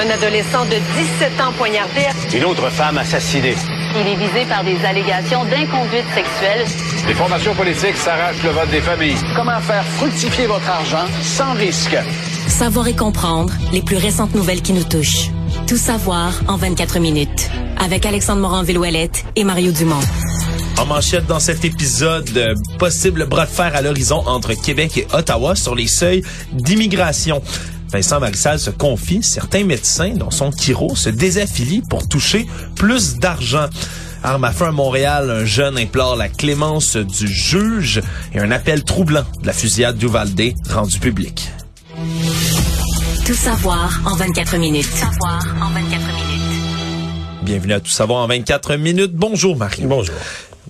Un adolescent de 17 ans poignardé. Une autre femme assassinée. Il est visé par des allégations d'inconduite sexuelle. Les formations politiques s'arrachent le vote des familles. Comment faire fructifier votre argent sans risque? Savoir et comprendre les plus récentes nouvelles qui nous touchent. Tout savoir en 24 minutes. Avec Alexandre Morin-Villouellette et Mario Dumont. En manchette dans cet épisode, euh, possible bras de fer à l'horizon entre Québec et Ottawa sur les seuils d'immigration. Vincent Marissal se confie, certains médecins, dont son chiro, se désaffilient pour toucher plus d'argent. Arme à feu à Montréal, un jeune implore la clémence du juge et un appel troublant de la fusillade d'Uvalde rendu public. Tout savoir en 24 minutes. Savoir en 24 minutes. Bienvenue à Tout savoir en 24 minutes. Bonjour Marie. Bonjour.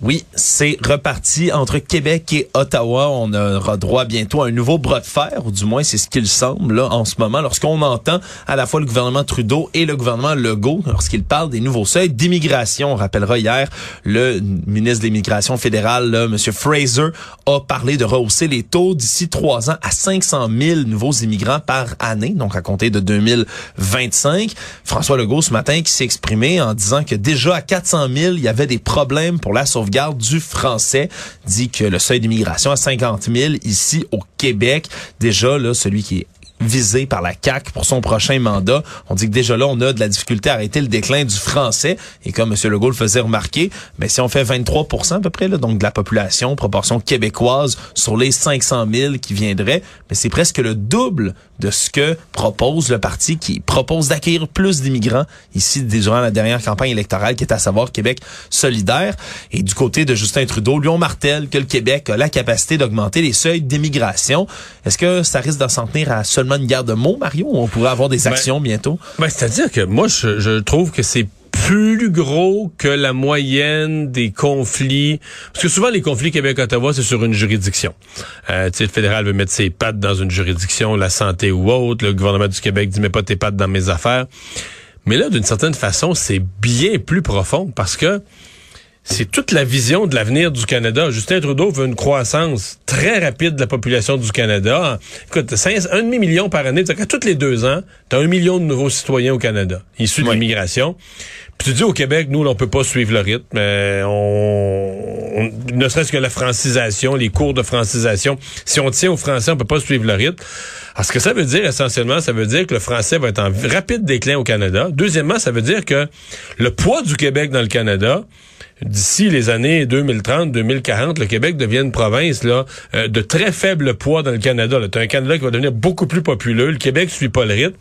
Oui, c'est reparti entre Québec et Ottawa. On aura droit bientôt à un nouveau bras de fer, ou du moins c'est ce qu'il semble là en ce moment, lorsqu'on entend à la fois le gouvernement Trudeau et le gouvernement Legault, lorsqu'ils parlent des nouveaux seuils d'immigration. On rappellera hier, le ministre de l'Immigration fédérale, là, M. Fraser, a parlé de rehausser les taux d'ici trois ans à 500 000 nouveaux immigrants par année, donc à compter de 2025. François Legault, ce matin, qui s'est exprimé en disant que déjà à 400 000, il y avait des problèmes pour la sauvegarde garde du français dit que le seuil d'immigration à 50 000 ici au Québec, déjà là, celui qui est visé par la CAC pour son prochain mandat. On dit que déjà là, on a de la difficulté à arrêter le déclin du français. Et comme M. Legault le faisait remarquer, mais si on fait 23 à peu près, là, donc de la population, proportion québécoise sur les 500 000 qui viendraient, mais c'est presque le double de ce que propose le parti qui propose d'accueillir plus d'immigrants ici durant la dernière campagne électorale qui est à savoir Québec solidaire. Et du côté de Justin Trudeau, lui on martèle que le Québec a la capacité d'augmenter les seuils d'immigration. Est-ce que ça risque de s'en tenir à seulement une guerre de mots, Mario, on pourrait avoir des actions bientôt? Ben, C'est-à-dire que moi, je, je trouve que c'est plus gros que la moyenne des conflits. Parce que souvent, les conflits Québec-Ottawa, c'est sur une juridiction. Euh, le fédéral veut mettre ses pattes dans une juridiction, la santé ou autre. Le gouvernement du Québec dit, mets pas tes pattes dans mes affaires. Mais là, d'une certaine façon, c'est bien plus profond parce que c'est toute la vision de l'avenir du Canada. Justin Trudeau veut une croissance très rapide de la population du Canada. Écoute, un demi-million par année, à tous les deux ans, tu as un million de nouveaux citoyens au Canada, issus de l'immigration. Puis tu dis au Québec, nous, on peut pas suivre le rythme. Mais on, ne serait-ce que la francisation, les cours de francisation. Si on tient au français, on peut pas suivre le rythme. Alors, ce que ça veut dire, essentiellement, ça veut dire que le français va être en rapide déclin au Canada. Deuxièmement, ça veut dire que le poids du Québec dans le Canada, d'ici les années 2030-2040, le Québec devient une province là euh, de très faible poids dans le Canada. Tu un Canada qui va devenir beaucoup plus populeux. Le Québec suit pas le rythme.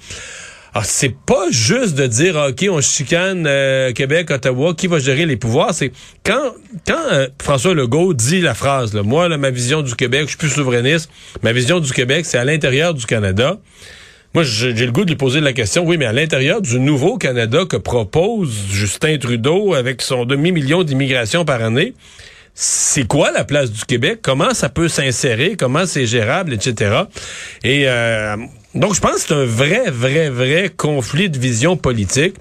Alors, c'est pas juste de dire, OK, on chicane euh, Québec, Ottawa, qui va gérer les pouvoirs. C'est quand quand euh, François Legault dit la phrase, là, moi, ma vision du Québec, je suis plus souverainiste, ma vision du Québec, c'est à l'intérieur du Canada. Moi, j'ai le goût de lui poser la question, oui, mais à l'intérieur du nouveau Canada que propose Justin Trudeau avec son demi-million d'immigration par année, c'est quoi la place du Québec? Comment ça peut s'insérer? Comment c'est gérable, etc. Et euh, donc, je pense que c'est un vrai, vrai, vrai conflit de vision politique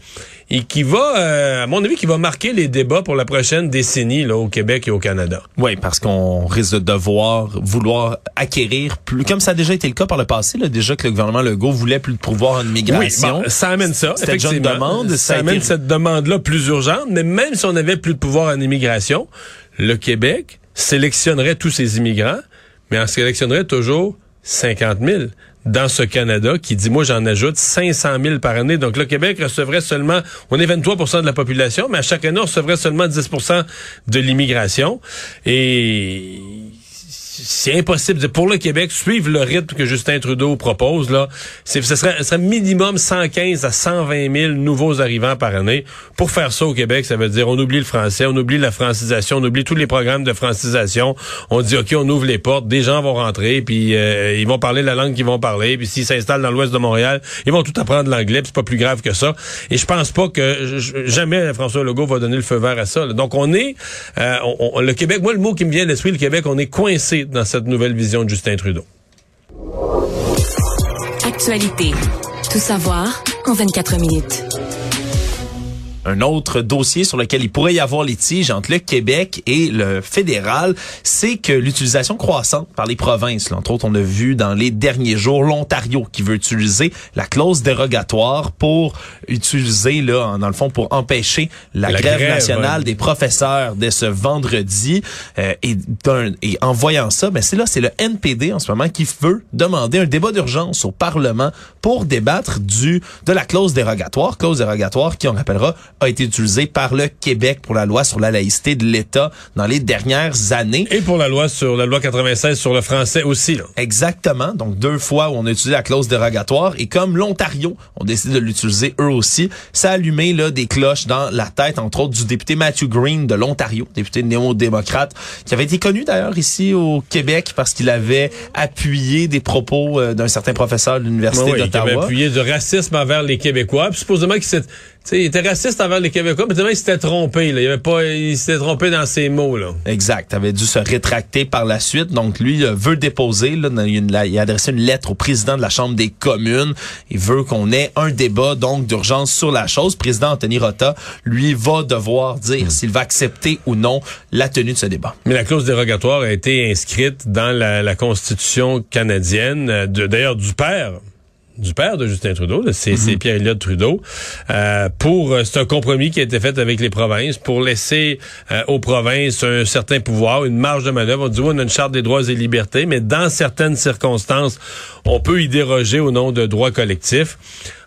et qui va, euh, à mon avis, qui va marquer les débats pour la prochaine décennie là, au Québec et au Canada. Oui, parce qu'on risque de devoir vouloir acquérir plus, comme ça a déjà été le cas par le passé, là, déjà que le gouvernement Legault voulait plus de pouvoir en immigration. Oui, ça amène ça. C'était une demande. Ça, amène cette demande-là plus urgente, mais même si on avait plus de pouvoir en immigration, le Québec sélectionnerait tous ces immigrants, mais en sélectionnerait toujours 50 000 dans ce Canada qui dit, moi, j'en ajoute 500 000 par année. Donc, le Québec recevrait seulement, on est 23% de la population, mais à chaque année, on recevrait seulement 10% de l'immigration. Et c'est impossible. Pour le Québec, suivre le rythme que Justin Trudeau propose, là, ce serait, serait minimum 115 à 120 000 nouveaux arrivants par année. Pour faire ça au Québec, ça veut dire on oublie le français, on oublie la francisation, on oublie tous les programmes de francisation. On dit, OK, on ouvre les portes, des gens vont rentrer, puis euh, ils vont parler la langue qu'ils vont parler, puis s'ils s'installent dans l'ouest de Montréal, ils vont tout apprendre l'anglais, c'est pas plus grave que ça. Et je pense pas que jamais François Legault va donner le feu vert à ça. Donc, on est... Euh, le Québec, moi, le mot qui me vient à l'esprit, le Québec, on est coincé dans cette nouvelle vision de Justin Trudeau. Actualité. Tout savoir en 24 minutes. Un autre dossier sur lequel il pourrait y avoir litige entre le Québec et le fédéral, c'est que l'utilisation croissante par les provinces, là, entre autres, on a vu dans les derniers jours l'Ontario qui veut utiliser la clause dérogatoire pour utiliser, là, dans le fond, pour empêcher la, La grève, grève, nationale ouais. des professeurs dès ce vendredi. Euh, et, et en voyant ça, ben c'est là, c'est le NPD en ce moment qui veut demander un débat d'urgence au Parlement pour débattre du de la clause dérogatoire, clause dérogatoire qui, on rappellera, a été utilisée par le Québec pour la loi sur la laïcité de l'État dans les dernières années. Et pour la loi sur la loi 96 sur le français aussi. Là. Exactement. Donc, deux fois où on a utilisé la clause dérogatoire. Et comme l'Ontario ont décidé de l'utiliser eux aussi, ça a allumé là, des cloches dans la tête, entre autres, du député Matthew Green de l'Ontario, député néo-démocrate, qui avait été connu d'ailleurs ici au Québec parce qu'il avait appuyé des propos euh, d'un certain professeur de l'Université ouais, il avait appuyé du racisme envers les Québécois. Puis supposément qu'il s'est- sais, il était raciste envers les Québécois, mais tellement il s'était trompé. Là. Il avait pas, il s'était trompé dans ses mots. Là. Exact. avait dû se rétracter par la suite. Donc, lui euh, veut déposer, là, il a adressé une lettre au président de la Chambre des communes. Il veut qu'on ait un débat, donc, d'urgence sur la chose. Le président Anthony Rota, lui, va devoir dire s'il va accepter ou non la tenue de ce débat. Mais la clause dérogatoire a été inscrite dans la, la Constitution canadienne, euh, d'ailleurs du père du père de Justin Trudeau, c'est c'est Pierre Elliott Trudeau. Euh, pour euh, c'est un compromis qui a été fait avec les provinces pour laisser euh, aux provinces un certain pouvoir, une marge de manœuvre. On dit oui, on a une charte des droits et libertés, mais dans certaines circonstances, on peut y déroger au nom de droits collectifs.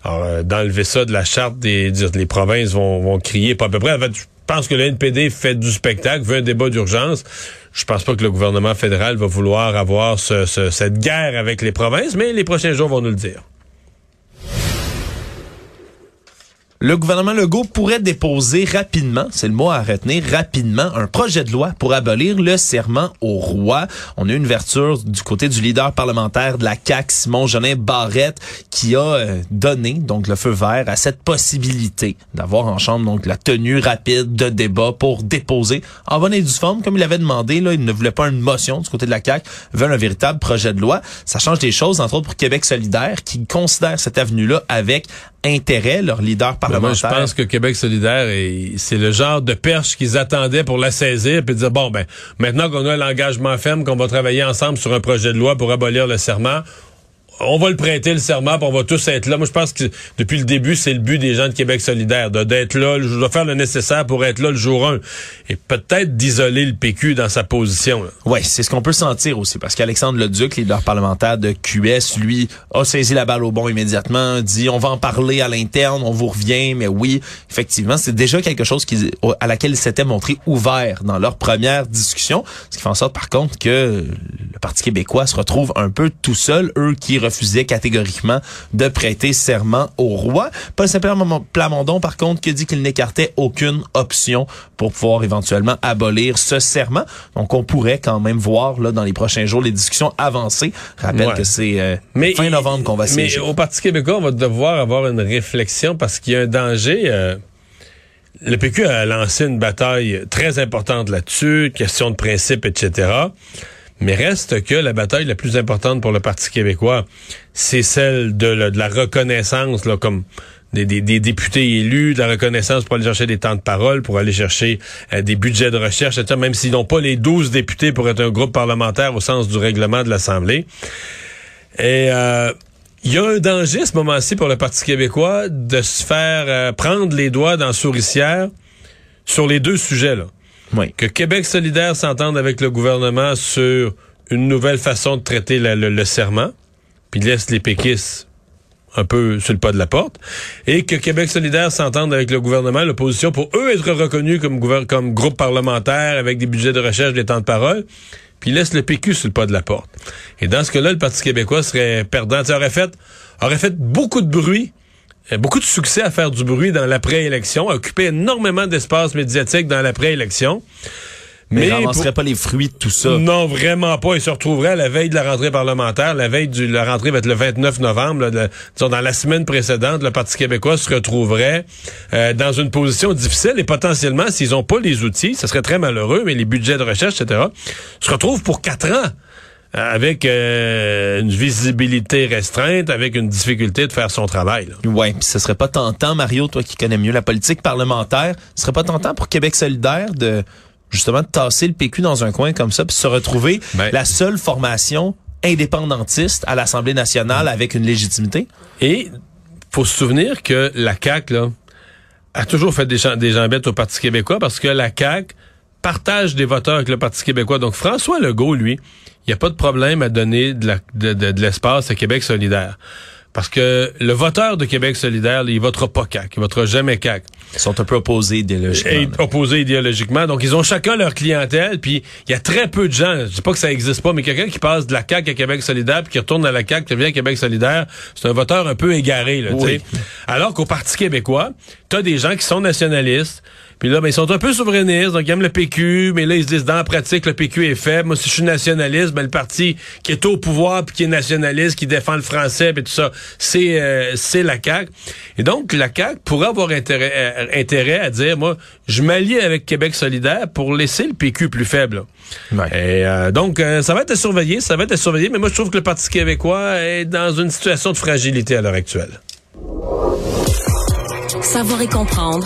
Alors, euh, d'enlever ça de la charte des, les provinces vont, vont crier pas à peu près. En fait, je pense que le NPD fait du spectacle, veut un débat d'urgence. Je pense pas que le gouvernement fédéral va vouloir avoir ce- ce- cette guerre avec les provinces, mais les prochains jours vont nous le dire. Le gouvernement Legault pourrait déposer rapidement, c'est le mot à retenir, rapidement, un projet de loi pour abolir le serment au roi. On a une ouverture du côté du leader parlementaire de la CAQ, Simon Jolin Barrette, qui a euh, donné donc le feu vert à cette possibilité d'avoir en chambre donc la tenue rapide de débat pour déposer en bonne et due forme, comme il avait demandé. Il ne voulait pas une motion du côté de la CAQ, veut un véritable projet de loi. Ça change des choses, entre autres pour Québec solidaire, qui considère cette avenue-là avec intérêt, leur leader Ben, moi, parlementaire? je pense que Québec solidaire, est- c'est le genre de perche qu'ils attendaient pour la saisir puis dire, bon, ben, maintenant qu'on a l'engagement ferme, qu'on va travailler ensemble sur un projet de loi pour abolir le serment, on va le prêter, le serment, puis on va tous être là. Moi, je pense que depuis le début, c'est le but des gens de Québec solidaire, d'être là, je dois faire le nécessaire pour être là le jour 1. Et peut-être d'isoler le PQ dans sa position. Oui, c'est ce qu'on peut sentir aussi, parce qu'Alexandre Leduc, leader parlementaire de QS, lui, a saisi la balle au bon immédiatement, dit on va en parler à l'interne, on vous revient, mais oui, effectivement, c'est déjà quelque chose à laquelle ils s'étaient montrés ouverts dans leur première discussion, ce qui fait en sorte par contre que le Parti québécois se retrouve un peu tout seul, eux qui refusaient catégoriquement de prêter serment au roi. Paul Saint-Pierre Plamondon, par contre, qui dit qu'il n'écartait aucune option pour pouvoir éventuellement abolir ce serment. Donc, on pourrait quand même voir là dans les prochains jours les discussions avancer. Je rappelle Ouais. que c'est euh, Mais fin novembre qu'on va Mais siéger. au Parti québécois, on va devoir avoir une réflexion parce qu'il y a un danger. euh, le PQ a lancé une bataille très importante là-dessus, question de principe, etc. Mais reste que la bataille la plus importante pour le Parti québécois, c'est celle de, la- reconnaissance, là, comme des députés élus, de la reconnaissance pour aller chercher des temps de parole, pour aller chercher euh, des budgets de recherche, etc., même s'ils n'ont pas les 12 députés pour être un groupe parlementaire au sens du règlement de l'Assemblée. Et euh, il y a un danger à ce moment-ci pour le Parti québécois de se faire euh, prendre les doigts dans la souricière sur les deux sujets. Là. Que Québec solidaire s'entende avec le gouvernement sur une nouvelle façon de traiter le, serment, puis laisse les péquistes un peu sur le pas de la porte, et que Québec solidaire s'entende avec le gouvernement, l'opposition, pour eux être reconnus comme, comme groupe parlementaire avec des budgets de recherche, des temps de parole, puis laisse le PQ sur le pas de la porte. Et dans ce cas-là, le Parti québécois serait perdant. Ça aurait fait, aurait fait beaucoup de bruit, beaucoup de succès à faire du bruit dans l'après-élection, à occuper énormément d'espace médiatique dans l'après-élection. Mais, il pour- ramasserait pas les fruits de tout ça. non, vraiment pas. Il se retrouverait à la veille de la rentrée parlementaire. La veille de la rentrée va être le 29 novembre. là, de- disons, dans la semaine précédente, le Parti québécois se retrouverait euh, dans une position difficile et potentiellement, s'ils n'ont pas les outils, ce serait très malheureux, mais les budgets de recherche, etc., se retrouvent pour quatre ans avec euh, une visibilité restreinte, avec une difficulté de faire son travail. Ouais, puis ce serait pas tentant, Mario, toi qui connais mieux la politique parlementaire, ce serait pas tentant pour Québec solidaire de justement de tasser le PQ dans un coin comme ça, puis se retrouver Ben- la seule formation indépendantiste à l'Assemblée nationale avec une légitimité? Et faut se souvenir que la CAQ, là, a toujours fait des, gens- des jambettes au Parti québécois parce que la CAQ partage des voteurs avec le Parti québécois. Donc François Legault, lui, il n'y a pas de problème à donner de la- de- de- de l'espace à Québec solidaire. Parce que le voteur de Québec solidaire, il votera pas CAQ, il votera jamais CAQ. Ils sont un peu opposés idéologiquement. Et opposés idéologiquement. Donc, ils ont chacun leur clientèle. Puis, il y a très peu de gens, je dis pas que ça existe pas, mais quelqu'un qui passe de la CAQ à Québec solidaire, puis qui retourne à la CAQ, qui revient à Québec solidaire, c'est un voteur un peu égaré. Là, Oui. Alors qu'au Parti québécois, tu as des gens qui sont nationalistes, puis là, ben, ils sont un peu souverainistes, donc ils aiment le PQ, mais là, ils se disent, dans la pratique, le PQ est faible. Moi, si je suis nationaliste, ben, le parti qui est au pouvoir, puis qui est nationaliste, qui défend le français, puis tout ça, c'est euh, c'est la CAQ. Et donc, la CAQ pourrait avoir intérêt, euh, intérêt à dire, moi, je m'allie avec Québec solidaire pour laisser le PQ plus faible. Ouais. Et euh, donc, euh, ça va être à surveiller, ça va être à surveiller, mais moi, je trouve que le Parti québécois est dans une situation de fragilité à l'heure actuelle. Savoir et comprendre.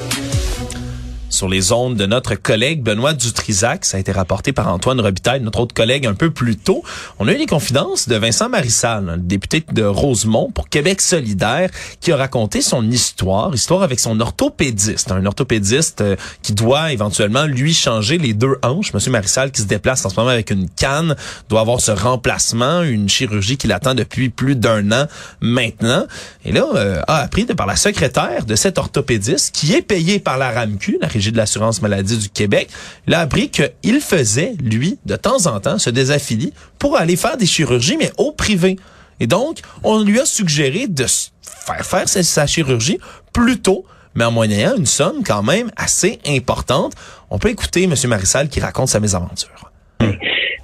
Sur les ondes de notre collègue Benoît Dutrisac. Ça a été rapporté par Antoine Robitaille, notre autre collègue, un peu plus tôt. On a eu les confidences de Vincent Marissal, le député de Rosemont pour Québec solidaire, qui a raconté son histoire, histoire avec son orthopédiste, un orthopédiste euh, qui doit éventuellement lui changer les deux hanches. Monsieur Marissal qui se déplace en ce moment avec une canne, doit avoir ce remplacement, une chirurgie qui l'attend depuis plus d'un an maintenant. Et là, euh, a appris de par la secrétaire de cet orthopédiste, qui est payé par la RAMQ, la Régie de l'assurance maladie du Québec, il a appris qu'il faisait, lui, de temps en temps, se désaffilie pour aller faire des chirurgies, mais au privé. Et donc, on lui a suggéré de faire faire sa, sa chirurgie plus tôt, mais en moyennant une somme quand même assez importante. On peut écouter M. Marissal qui raconte sa mésaventure.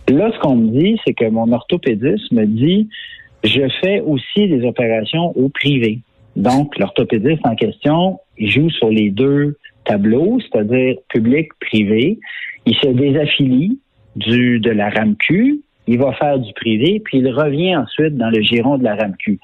Là, ce qu'on me dit, c'est que mon orthopédiste me dit, je fais aussi des opérations au privé. Donc, l'orthopédiste en question, joue sur les deux tableaux, c'est-à-dire public-privé. Il se désaffilie du, de la RAMQ, il va faire du privé, puis il revient ensuite dans le giron de la RAMQ.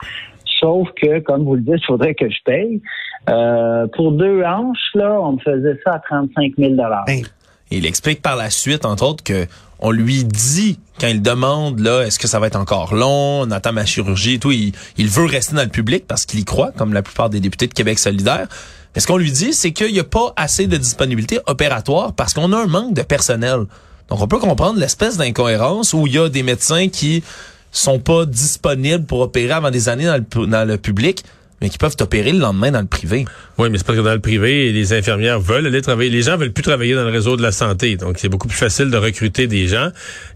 Sauf que, comme vous le dites, il faudrait que je paye. Euh, pour deux hanches, là, on me faisait ça à 35 000 Et il explique par la suite, entre autres, que on lui dit quand il demande là, est-ce que ça va être encore long, on attend ma chirurgie et tout, il, il veut rester dans le public parce qu'il y croit, comme la plupart des députés de Québec solidaire. Mais ce qu'on lui dit, c'est qu'il n'y a pas assez de disponibilité opératoire parce qu'on a un manque de personnel. Donc on peut comprendre l'espèce d'incohérence où il y a des médecins qui sont pas disponibles pour opérer avant des années dans le, public, mais qui peuvent opérer le lendemain dans le privé. Oui, mais c'est parce que dans le privé, les infirmières veulent aller travailler. Les gens veulent plus travailler dans le réseau de la santé. Donc, c'est beaucoup plus facile de recruter des gens.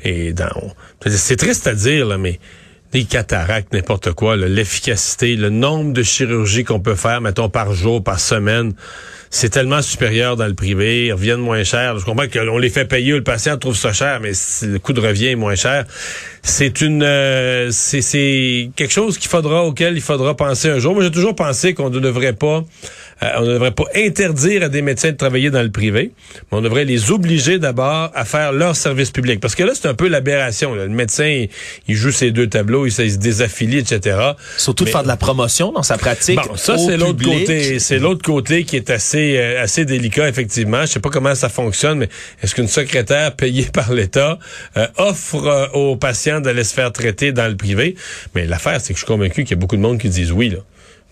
Et dans, c'est triste à dire, là, mais des cataractes, n'importe quoi, l'efficacité, le nombre de chirurgies qu'on peut faire, mettons, par jour, par semaine, c'est tellement supérieur dans le privé. Ils reviennent moins cher. Je comprends qu'on les fait payer, le patient trouve ça cher, mais le coût de revient est moins cher. C'est une, euh, c'est, c'est quelque chose qu'il faudra, auquel il faudra penser un jour. Moi, j'ai toujours pensé qu'on ne devrait pas, euh, on ne devrait pas interdire à des médecins de travailler dans le privé, mais on devrait les obliger d'abord à faire leur service public. Parce que là, c'est un peu l'aberration. là. Le médecin, il, il joue ses deux tableaux, il, se- il se désaffilie, etc. Surtout de faire de la promotion dans sa pratique. Bon, ça c'est l'autre côté, c'est l'autre côté qui est assez euh, assez délicat effectivement. Je sais pas comment ça fonctionne, mais est-ce qu'une secrétaire payée par l'État euh, offre aux patients d'aller se faire traiter dans le privé? Mais l'affaire, c'est que je suis convaincu qu'il y a beaucoup de monde qui disent oui là.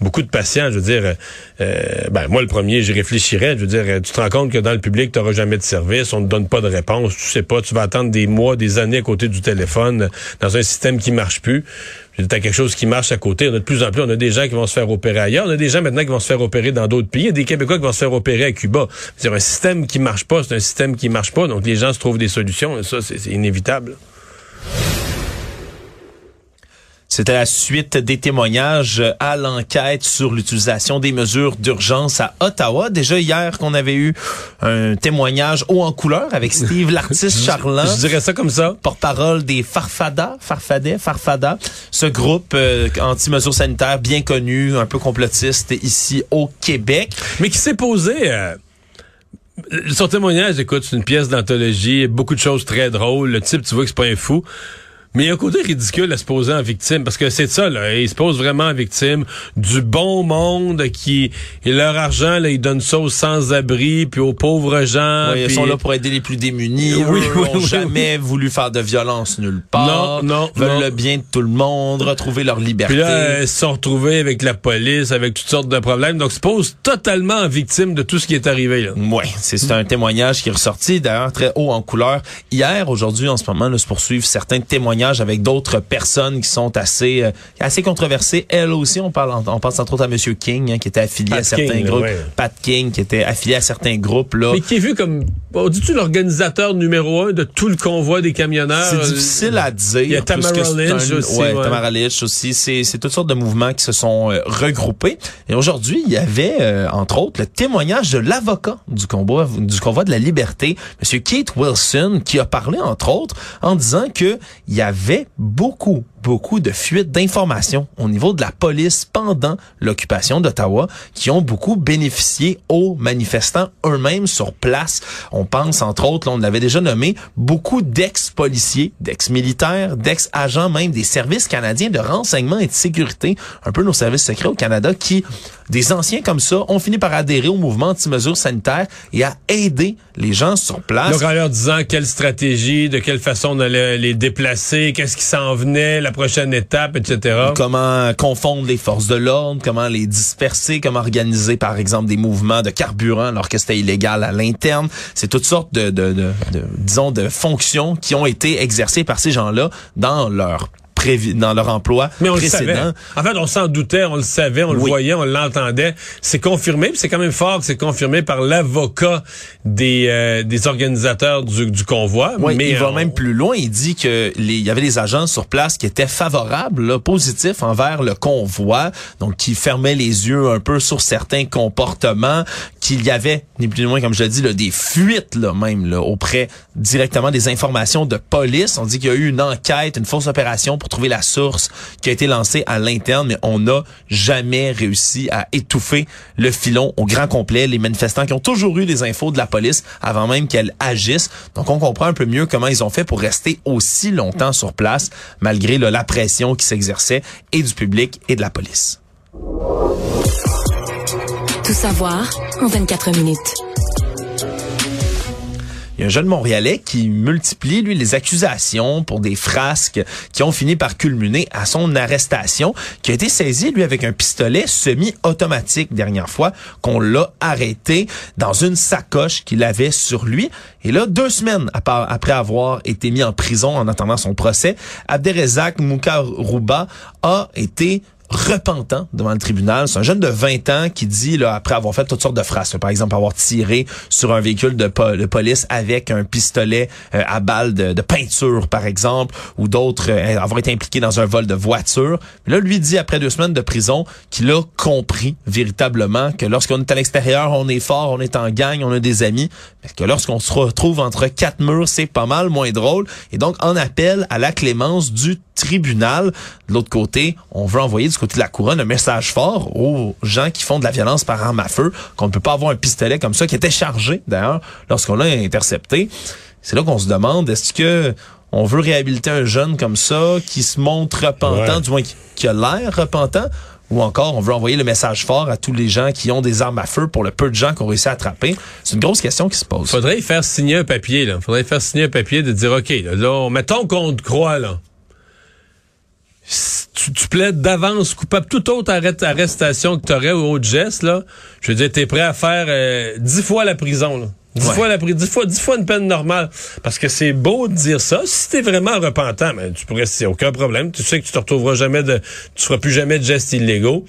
Beaucoup de patients, je veux dire, euh, euh, ben moi le premier, j'y réfléchirais. Je veux dire, euh, tu te rends compte que dans le public, tu n'auras jamais de service, on ne donne pas de réponse, tu sais pas, tu vas attendre des mois, des années à côté du téléphone, euh, dans un système qui marche plus. Tu quelque chose qui marche à côté. On a de plus en plus, on a des gens qui vont se faire opérer ailleurs. On a des gens maintenant qui vont se faire opérer dans d'autres pays. Il y a des Québécois qui vont se faire opérer à Cuba. C'est un système qui marche pas, c'est un système qui marche pas. Donc les gens se trouvent des solutions. Et ça, c'est inévitable. C'était la suite des témoignages à l'enquête sur l'utilisation des mesures d'urgence à Ottawa. Déjà hier qu'on avait eu un témoignage haut en couleur avec Steve l'artiste charlant. Je dirais ça comme ça. Porte-parole des Farfada, Farfadet, Farfada, ce groupe euh, anti-mesures sanitaires bien connu, un peu complotiste ici au Québec. Mais qui s'est posé... euh, son témoignage, écoute, c'est une pièce d'anthologie, beaucoup de choses très drôles. Le type, tu vois que c'est pas un fou. Mais il y a un côté ridicule à se poser en victime, parce que c'est ça, là. Il se pose vraiment en victime du bon monde qui, et leur argent, là, ils donnent ça aux sans-abri, puis aux pauvres gens. Oui, Ils sont là pour aider les plus démunis. Oui, Eux oui, n'ont oui, jamais voulu faire de violence nulle part. Non, non, Veulent non. le bien de tout le monde, retrouver leur liberté. Puis là, ils se sont retrouvés avec la police, avec toutes sortes de problèmes. Donc, ils se posent totalement en victime de tout ce qui est arrivé, là. Oui, c'est c'est un témoignage qui est ressorti, d'ailleurs, très haut en couleur. Hier, aujourd'hui, en ce moment, là, se poursuivent certains témoignages avec d'autres personnes qui sont assez euh, assez controversées. Elles aussi, on parle, on pense entre autres à Monsieur King, hein, qui était affilié Pat à certains King, groupes. ouais. Pat King, qui était affilié à certains groupes, là. Mais qui est vu comme, on dit-tu l'organisateur numéro un de tout le convoi des camionneurs? C'est difficile à dire. Il y a Tamara c'est Lynch un- aussi, Ouais, ouais. Tamara Lynch aussi. C'est, c'est toutes sortes de mouvements qui se sont euh, regroupés. Et aujourd'hui, il y avait, euh, entre autres, le témoignage de l'avocat du convoi, du convoi de la liberté, Monsieur Keith Wilson, qui a parlé, entre autres, en disant que il y avait beaucoup beaucoup de fuites d'informations au niveau de la police pendant l'occupation d'Ottawa qui ont beaucoup bénéficié aux manifestants eux-mêmes sur place. On pense, entre autres, là, on l'avait déjà nommé, beaucoup d'ex-policiers, d'ex-militaires, d'ex-agents même des services canadiens de renseignement et de sécurité, un peu nos services secrets au Canada, qui, des anciens comme ça, ont fini par adhérer au mouvement anti-mesures sanitaires et à aider les gens sur place. Donc, en leur disant quelle stratégie, de quelle façon on allait les déplacer, qu'est-ce qui s'en venait, prochaine étape, etc. Comment confondre les forces de l'ordre, comment les disperser, comment organiser, par exemple, des mouvements de carburant alors que c'était illégal à l'interne. C'est toutes sortes de, de, de, disons, de fonctions qui ont été exercées par ces gens-là dans leur dans leur emploi Mais on le précédent. savait. En fait, on s'en doutait, on le savait, on le voyait, on l'entendait. C'est confirmé, c'est quand même fort que c'est confirmé par l'avocat des, euh, des organisateurs du, du convoi. Oui, mais il va on- même plus loin. Il dit que les, il y avait des agents sur place qui étaient favorables, là, positifs envers le convoi, donc qui fermaient les yeux un peu sur certains comportements, qu'il y avait, ni plus ni moins, comme je l'ai dit, là, des fuites là, même là, auprès directement des informations de police. On dit qu'il y a eu une enquête, une fausse opération pour trouver la source qui a été lancée à l'interne, mais on n'a jamais réussi à étouffer le filon au grand complet. Les manifestants qui ont toujours eu des infos de la police avant même qu'elle agisse. Donc, on comprend un peu mieux comment ils ont fait pour rester aussi longtemps sur place, malgré la pression qui s'exerçait et du public et de la police. Tout savoir en 24 minutes. Il y a un jeune Montréalais qui multiplie, lui, les accusations pour des frasques qui ont fini par culminer à son arrestation, qui a été saisi, lui, avec un pistolet semi-automatique dernière fois qu'on l'a arrêté dans une sacoche qu'il avait sur lui. Et là, deux semaines après avoir été mis en prison en attendant son procès, Abderrezak Moukarouba a été repentant devant le tribunal. C'est un jeune de 20 ans qui dit, là, après avoir fait toutes sortes de phrases, là, par exemple avoir tiré sur un véhicule de, po- de police avec un pistolet euh, à balles de, de peinture, par exemple, ou d'autres, euh, avoir été impliqué dans un vol de voiture. Là, lui dit, après deux semaines de prison, qu'il a compris véritablement que lorsqu'on est à l'extérieur, on est fort, on est en gang, on a des amis, mais que lorsqu'on se retrouve entre quatre murs, c'est pas mal moins drôle. Et donc, en appel à la clémence du tribunal. De l'autre côté, on veut envoyer côté de la couronne un message fort aux gens qui font de la violence par arme à feu, qu'on ne peut pas avoir un pistolet comme ça, qui était chargé d'ailleurs lorsqu'on l'a intercepté. C'est là qu'on se demande, est-ce que on veut réhabiliter un jeune comme ça, qui se montre repentant, Ouais. du moins qui, a l'air repentant, ou encore on veut envoyer le message fort à tous les gens qui ont des armes à feu pour le peu de gens qu'on réussit à attraper? C'est une grosse question qui se pose. Faudrait faire signer un papier, là. Faudrait faire signer un papier de dire, OK, là, là, on- mettons qu'on te croit, là. Tu, tu plaides d'avance coupable toute autre arrestation que tu aurais ou autre geste, là. Je veux dire, t'es prêt à faire euh, dix fois la prison, là. Dix Ouais. fois la prison, dix fois, dix fois une peine normale. Parce que c'est beau de dire ça. Si t'es vraiment repentant, ben, tu pourrais, c'est aucun problème. Tu sais que tu te retrouveras jamais de, tu feras plus jamais de gestes illégaux.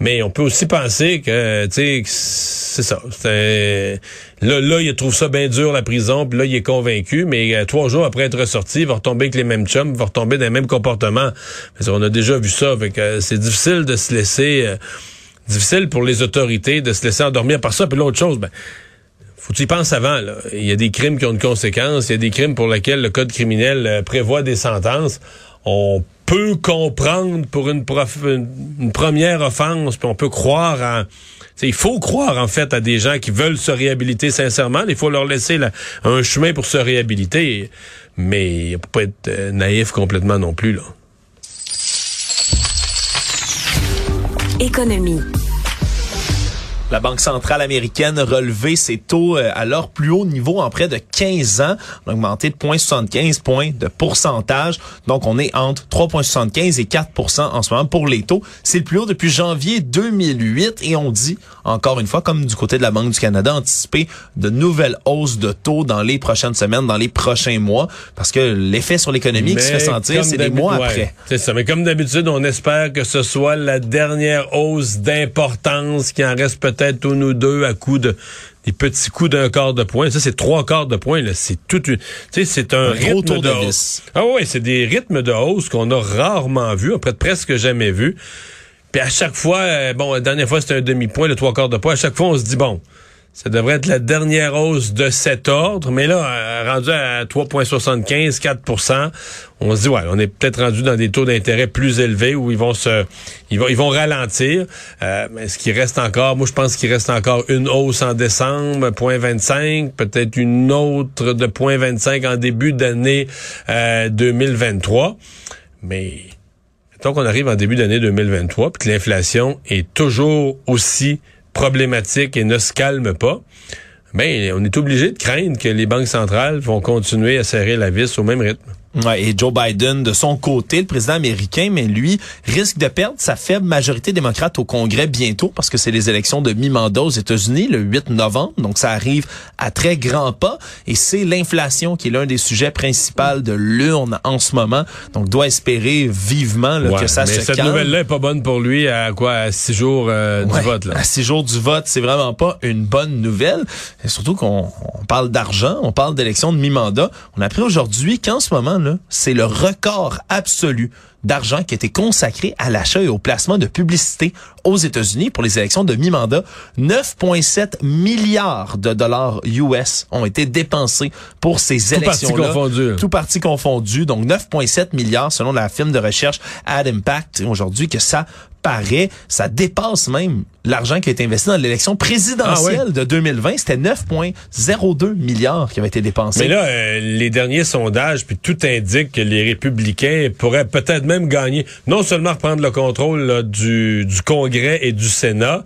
Mais on peut aussi penser que, tu sais, que c'est ça. C'est- Là, là, il trouve ça bien dur, la prison, puis là, il est convaincu, mais euh, trois jours après être ressorti, il va retomber avec les mêmes chums, il va retomber dans les mêmes comportements. On a déjà vu ça, fait que euh, c'est difficile de se laisser... euh, difficile pour les autorités de se laisser endormir par ça. Puis l'autre chose, ben, faut que tu y avant. Là. Il y a des crimes qui ont une conséquence. Il y a des crimes pour lesquels le code criminel euh, prévoit des sentences. On peut comprendre pour une, prof- une, première offense, puis on peut croire à il faut croire en fait à des gens qui veulent se réhabiliter sincèrement. Il faut leur laisser un chemin pour se réhabiliter, mais il faut pas être euh, naïf complètement non plus là. Économie. La Banque centrale américaine a relevé ses taux euh, à leur plus haut niveau en près de 15 ans. On a augmenté de 0,75 points de pourcentage. Donc, on est entre 3,75 et 4% en ce moment pour les taux. C'est le plus haut depuis janvier 2008 et on dit, encore une fois, comme du côté de la Banque du Canada, anticiper de nouvelles hausses de taux dans les prochaines semaines, dans les prochains mois, parce que l'effet sur l'économie qui se fait sentir, c'est des mois après. C'est ça. Mais comme d'habitude, on espère que ce soit la dernière hausse d'importance qui en reste peut peut-être un ou deux à coup de des petits coups d'un quart de point. Ça, c'est trois quarts de point. C'est tout Tu sais, c'est un, rythme de, hausse. Ah oui, c'est des rythmes de hausse qu'on a rarement vus, après presque jamais vus. Puis à chaque fois, euh, bon, la dernière fois, c'était un demi-point, le trois quarts de point. À chaque fois, on se dit, bon, ça devrait être la dernière hausse de cet ordre, mais là, euh, rendu à 3,75, 4% on se dit, ouais, on est peut-être rendu dans des taux d'intérêt plus élevés où ils vont se, ils vont, ils vont ralentir. Euh, mais ce qui reste encore, moi, je pense qu'il reste encore une hausse en décembre, 0,25, peut-être une autre de 0,25 en début d'année 2023. Euh, mais, tant qu'on arrive en début d'année 2023, puis que l'inflation est toujours aussi problématique et ne se calme pas, ben, on est obligé de craindre que les banques centrales vont continuer à serrer la vis au même rythme. Ouais, et Joe Biden, de son côté, le président américain, mais lui, risque de perdre sa faible majorité démocrate au Congrès bientôt, parce que c'est les élections de mi-mandat aux États-Unis, le 8 novembre, donc ça arrive à très grands pas, et c'est l'inflation qui est l'un des sujets principaux de l'urne en ce moment, donc doit espérer vivement que ça se cette nouvelle-là est pas bonne pour lui à quoi, à six jours euh, du vote. Là? À six jours du vote, c'est vraiment pas une bonne nouvelle, et surtout qu'on parle d'argent, on parle d'élections de mi-mandat. On a appris aujourd'hui qu'en ce moment, c'est le record absolu d'argent qui a été consacré à l'achat et au placement de publicité aux États-Unis pour les élections de mi-mandat. 9,7 milliards de dollars US ont été dépensés pour ces élections-là. Tout parti confondu. Donc 9,7 milliards selon la firme de recherche Ad Impact aujourd'hui que ça paraît, ça dépasse même l'argent qui a été investi dans l'élection présidentielle ah de 2020. C'était 9,02 milliards qui avaient été dépensés. Mais là, euh, les derniers sondages, puis tout indique que les républicains pourraient peut-être même gagner, non seulement reprendre le contrôle du, du Congrès et du Sénat,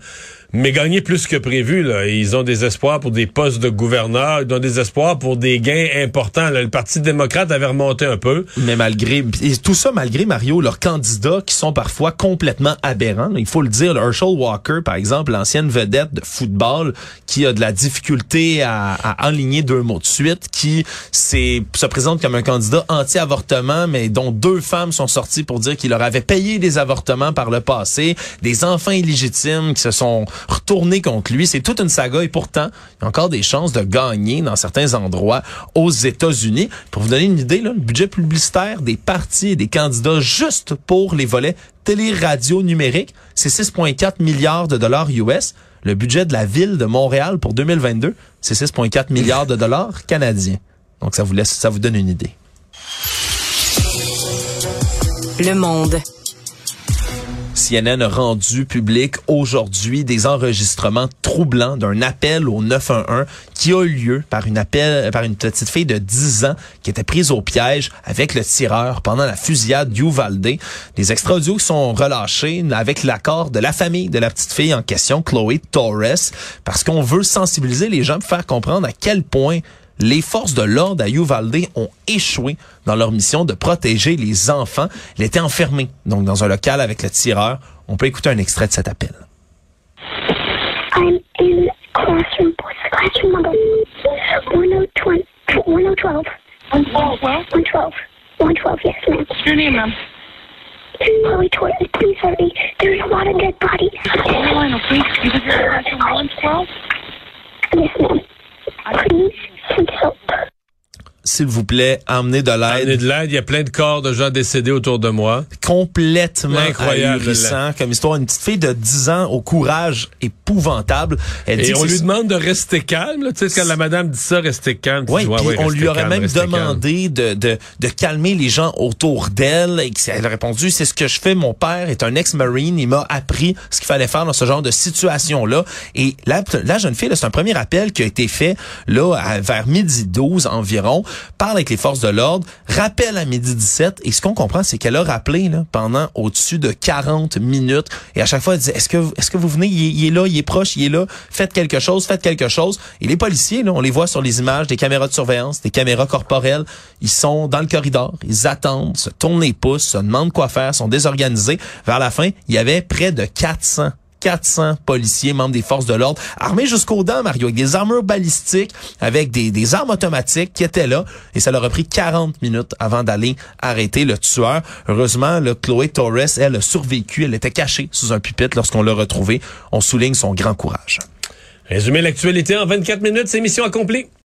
mais gagner plus que prévu. Là. Ils ont des espoirs pour des postes de gouverneur, ils ont des espoirs pour des gains importants. Le Parti démocrate avait remonté un peu. Mais malgré tout ça, malgré Mario, leurs candidats qui sont parfois complètement aberrants. Il faut le dire, Herschel Walker, par exemple, l'ancienne vedette de football, qui a de la difficulté à, à enligner deux mots de suite, qui se présente comme un candidat anti-avortement, mais dont deux femmes sont sorties pour dire qu'il leur avait payé des avortements par le passé, des enfants illégitimes qui se sont retourner contre lui. C'est toute une saga et pourtant, il y a encore des chances de gagner dans certains endroits aux États-Unis. Pour vous donner une idée, le budget publicitaire des partis et des candidats juste pour les volets télé-radio numérique, c'est 6,4 milliards de dollars US. Le budget de la ville de Montréal pour 2022, c'est 6,4 milliards de dollars canadiens. Donc ça vous laisse, ça vous donne une idée. Le monde. CNN a rendu public aujourd'hui des enregistrements troublants d'un appel au 911 qui a eu lieu par une appel par une petite fille de 10 ans qui était prise au piège avec le tireur pendant la fusillade d'Uvalde. Les extra sont relâchés avec l'accord de la famille de la petite fille en question, Chloé Torres, parce qu'on veut sensibiliser les gens pour faire comprendre à quel point les forces de l'ordre à Uvalde ont échoué dans leur mission de protéger les enfants. Il était enfermé, donc dans un local avec le tireur. On peut écouter un extrait de cet appel. I'm in classroom, classroom number 112. 112. 112. 112, yes, ma'am. What's your name, ma'am? Chloe Torres, please hurry. There's a lot of dead bodies. Carolina, please. You live in classroom 112? Yes, ma'am. Please, some help. S'il vous plaît, emmenez de l'aide. de l'aide, il y a plein de corps de gens décédés autour de moi. Complètement Incroyable, comme histoire. Une petite fille de 10 ans au courage épouvantable. Elle dit Et on lui demande de rester calme. là. Tu sais, quand la madame dit ça, restez calme. tu Oui, dis, ouais, on lui aurait calme, même demandé de, de, de calmer les gens autour d'elle. Et elle a répondu, c'est ce que je fais. Mon père est un ex-marine. Il m'a appris ce qu'il fallait faire dans ce genre de situation-là. Et la, la jeune fille, c'est un premier appel qui a été fait là à- vers midi 12 environ. Parle avec les forces de l'ordre. Rappel à midi 17. Et ce qu'on comprend, c'est qu'elle a rappelé pendant au-dessus de 40 minutes. Et à chaque fois, elle disait, est-ce que, est-ce que vous venez? Il est là, il est proche, il est là. Faites quelque chose, faites quelque chose. Et les policiers, là, on les voit sur les images des caméras de surveillance, des caméras corporelles. Ils sont dans le corridor, ils attendent, se tournent les pouces, se demandent quoi faire, sont désorganisés. Vers la fin, il y avait près de 400 400 policiers, membres des forces de l'ordre, armés jusqu'aux dents, Mario, avec des armures balistiques, avec des, des armes automatiques qui étaient là. Et ça leur a pris 40 minutes avant d'aller arrêter le tueur. Heureusement, là, Chloé Torres, elle a survécu. Elle était cachée sous un pupitre lorsqu'on l'a retrouvée. On souligne son grand courage. Résumer l'actualité en 24 minutes, c'est mission accomplie.